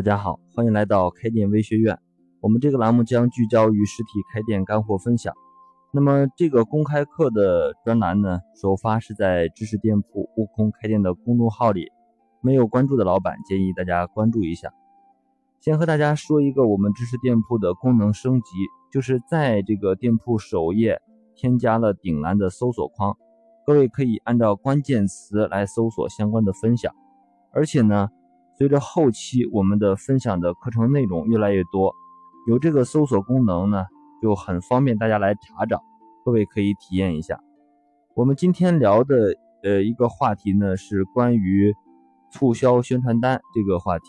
大家好，欢迎来到开店微学院。我们这个栏目将聚焦于实体开店干货分享。那么这个公开课的专栏呢，首发是在知识店铺悟空开店的公众号里，没有关注的老板建议大家关注一下。先和大家说一个我们知识店铺的功能升级，就是在这个店铺首页添加了顶栏的搜索框，各位可以按照关键词来搜索相关的分享，而且呢。随着后期我们的分享的课程内容越来越多，有这个搜索功能呢，就很方便大家来查找。各位可以体验一下。我们今天聊的呃一个话题呢，是关于促销宣传单这个话题。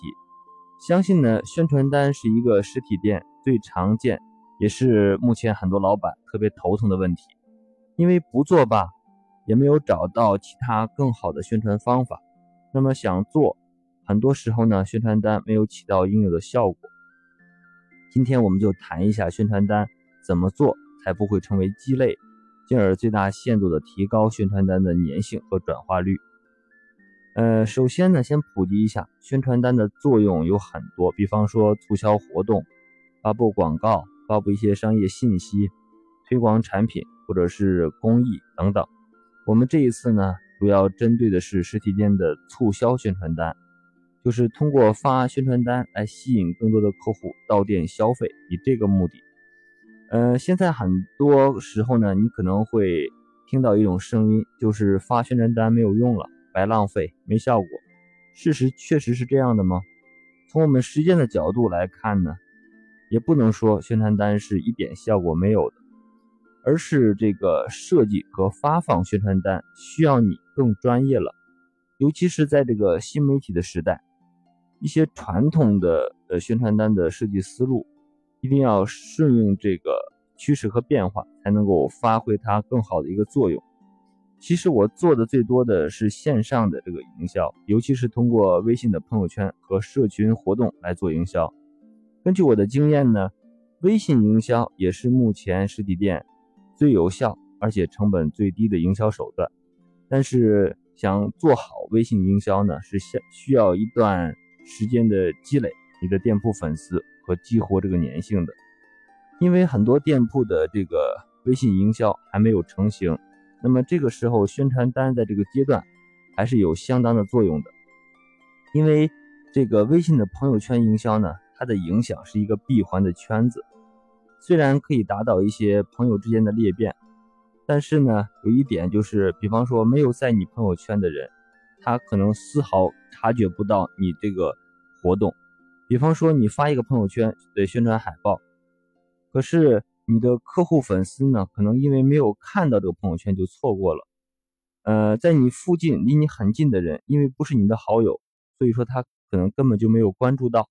相信呢，宣传单是一个实体店最常见，也是目前很多老板特别头疼的问题。因为不做吧，也没有找到其他更好的宣传方法。那么想做。很多时候呢，宣传单没有起到应有的效果。今天我们就谈一下宣传单怎么做才不会成为鸡肋，进而最大限度的提高宣传单的粘性和转化率。呃，首先呢，先普及一下宣传单的作用有很多，比方说促销活动、发布广告、发布一些商业信息、推广产品或者是公益等等。我们这一次呢，主要针对的是实体店的促销宣传单。就是通过发宣传单来吸引更多的客户到店消费，以这个目的。呃，现在很多时候呢，你可能会听到一种声音，就是发宣传单没有用了，白浪费，没效果。事实确实是这样的吗？从我们实践的角度来看呢，也不能说宣传单是一点效果没有的，而是这个设计和发放宣传单需要你更专业了，尤其是在这个新媒体的时代。一些传统的呃宣传单的设计思路，一定要顺应这个趋势和变化，才能够发挥它更好的一个作用。其实我做的最多的是线上的这个营销，尤其是通过微信的朋友圈和社群活动来做营销。根据我的经验呢，微信营销也是目前实体店最有效而且成本最低的营销手段。但是想做好微信营销呢，是需需要一段。时间的积累，你的店铺粉丝和激活这个粘性的，因为很多店铺的这个微信营销还没有成型，那么这个时候宣传单在这个阶段还是有相当的作用的。因为这个微信的朋友圈营销呢，它的影响是一个闭环的圈子，虽然可以达到一些朋友之间的裂变，但是呢，有一点就是，比方说没有在你朋友圈的人。他可能丝毫察觉不到你这个活动，比方说你发一个朋友圈的宣传海报，可是你的客户粉丝呢，可能因为没有看到这个朋友圈就错过了。呃，在你附近离你很近的人，因为不是你的好友，所以说他可能根本就没有关注到。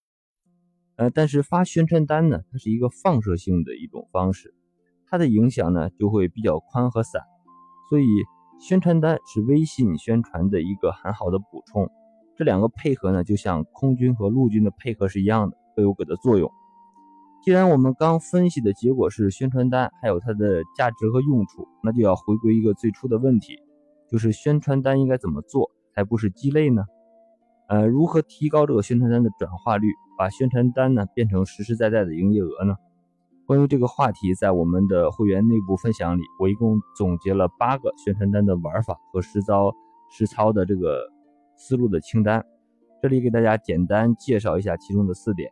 呃，但是发宣传单呢，它是一个放射性的一种方式，它的影响呢就会比较宽和散，所以。宣传单是微信宣传的一个很好的补充，这两个配合呢，就像空军和陆军的配合是一样的，各有各的作用。既然我们刚分析的结果是宣传单还有它的价值和用处，那就要回归一个最初的问题，就是宣传单应该怎么做才不是鸡肋呢？呃，如何提高这个宣传单的转化率，把宣传单呢变成实实在在的营业额呢？关于这个话题，在我们的会员内部分享里，我一共总结了八个宣传单的玩法和实操实操的这个思路的清单。这里给大家简单介绍一下其中的四点。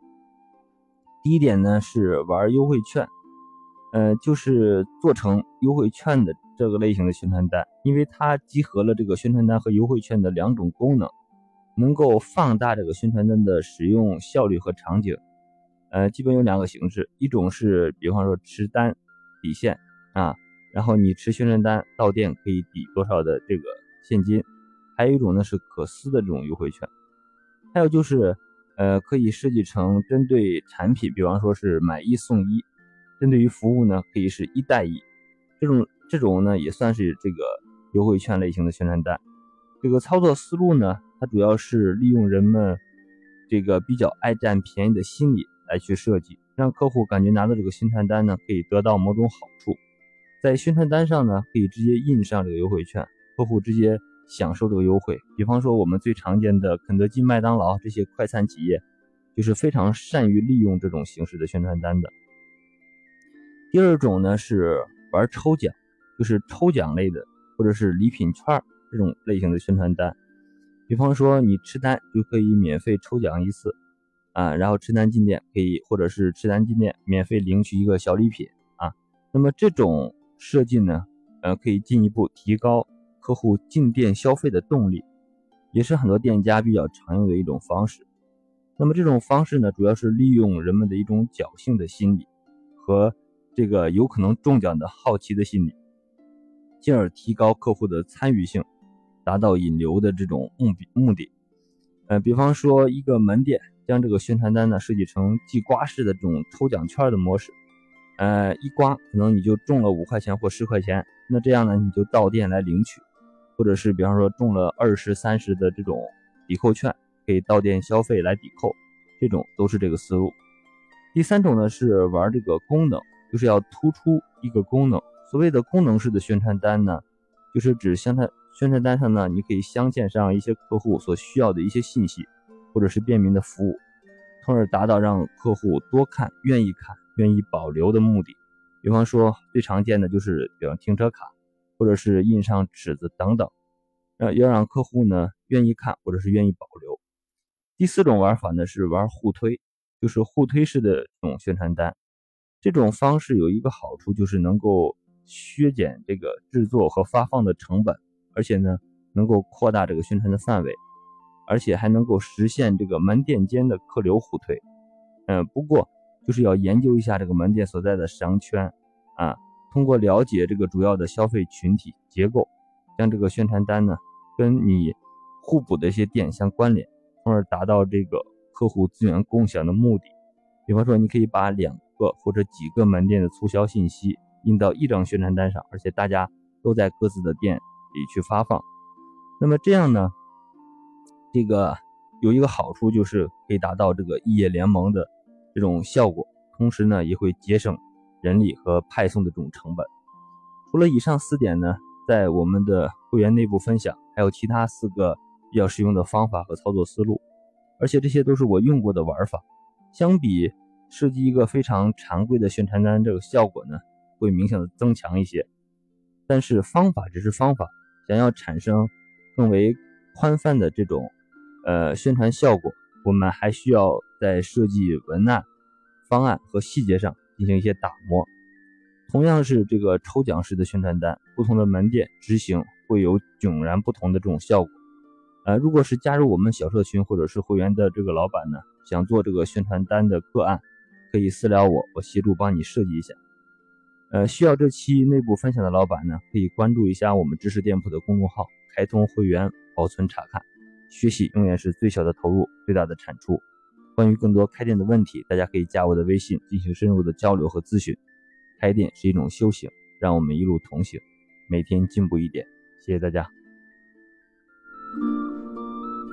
第一点呢是玩优惠券，呃，就是做成优惠券的这个类型的宣传单，因为它集合了这个宣传单和优惠券的两种功能，能够放大这个宣传单的使用效率和场景。呃，基本有两个形式，一种是比方说持单抵现啊，然后你持宣传单到店可以抵多少的这个现金，还有一种呢是可撕的这种优惠券，还有就是呃可以设计成针对产品，比方说是买一送一，针对于服务呢可以是一带一，这种这种呢也算是这个优惠券类型的宣传单。这个操作思路呢，它主要是利用人们这个比较爱占便宜的心理。来去设计，让客户感觉拿到这个宣传单呢，可以得到某种好处。在宣传单上呢，可以直接印上这个优惠券，客户直接享受这个优惠。比方说，我们最常见的肯德基、麦当劳这些快餐企业，就是非常善于利用这种形式的宣传单的。第二种呢是玩抽奖，就是抽奖类的，或者是礼品券这种类型的宣传单。比方说你吃单就可以免费抽奖一次啊，然后吃单进店可以，或者是吃单进店免费领取一个小礼品啊。那么这种设计呢，呃，可以进一步提高客户进店消费的动力，也是很多店家比较常用的一种方式。那么这种方式呢，主要是利用人们的一种侥幸的心理和。这个有可能中奖的好奇的心理，进而提高客户的参与性，达到引流的这种目目的。呃，比方说一个门店将这个宣传单呢设计成即刮式的这种抽奖券的模式，呃，一刮可能你就中了五块钱或十块钱，那这样呢你就到店来领取，或者是比方说中了二十三十的这种抵扣券，可以到店消费来抵扣，这种都是这个思路。第三种呢是玩这个功能。就是要突出一个功能。所谓的功能式的宣传单呢，就是指宣传宣传单上呢，你可以镶嵌上一些客户所需要的一些信息，或者是便民的服务，从而达到让客户多看、愿意看、愿意保留的目的。比方说，最常见的就是，比方停车卡，或者是印上尺子等等，呃，要让客户呢愿意看，或者是愿意保留。第四种玩法呢是玩互推，就是互推式的这种宣传单。这种方式有一个好处，就是能够削减这个制作和发放的成本，而且呢，能够扩大这个宣传的范围，而且还能够实现这个门店间的客流互推。嗯，不过就是要研究一下这个门店所在的商圈啊，通过了解这个主要的消费群体结构，将这个宣传单呢跟你互补的一些店相关联，从而达到这个客户资源共享的目的。比方说，你可以把两。个或者几个门店的促销信息印到一张宣传单上，而且大家都在各自的店里去发放。那么这样呢，这个有一个好处就是可以达到这个异业联盟的这种效果，同时呢也会节省人力和派送的这种成本。除了以上四点呢，在我们的会员内部分享还有其他四个比较实用的方法和操作思路，而且这些都是我用过的玩法，相比。设计一个非常常规的宣传单，这个效果呢会明显的增强一些。但是方法只是方法，想要产生更为宽泛的这种呃宣传效果，我们还需要在设计文案、方案和细节上进行一些打磨。同样是这个抽奖式的宣传单，不同的门店执行会有迥然不同的这种效果。呃，如果是加入我们小社群或者是会员的这个老板呢，想做这个宣传单的个案。可以私聊我，我协助帮你设计一下。呃，需要这期内部分享的老板呢，可以关注一下我们知识店铺的公众号，开通会员保存查看。学习永远是最小的投入，最大的产出。关于更多开店的问题，大家可以加我的微信进行深入的交流和咨询。开店是一种修行，让我们一路同行，每天进步一点。谢谢大家。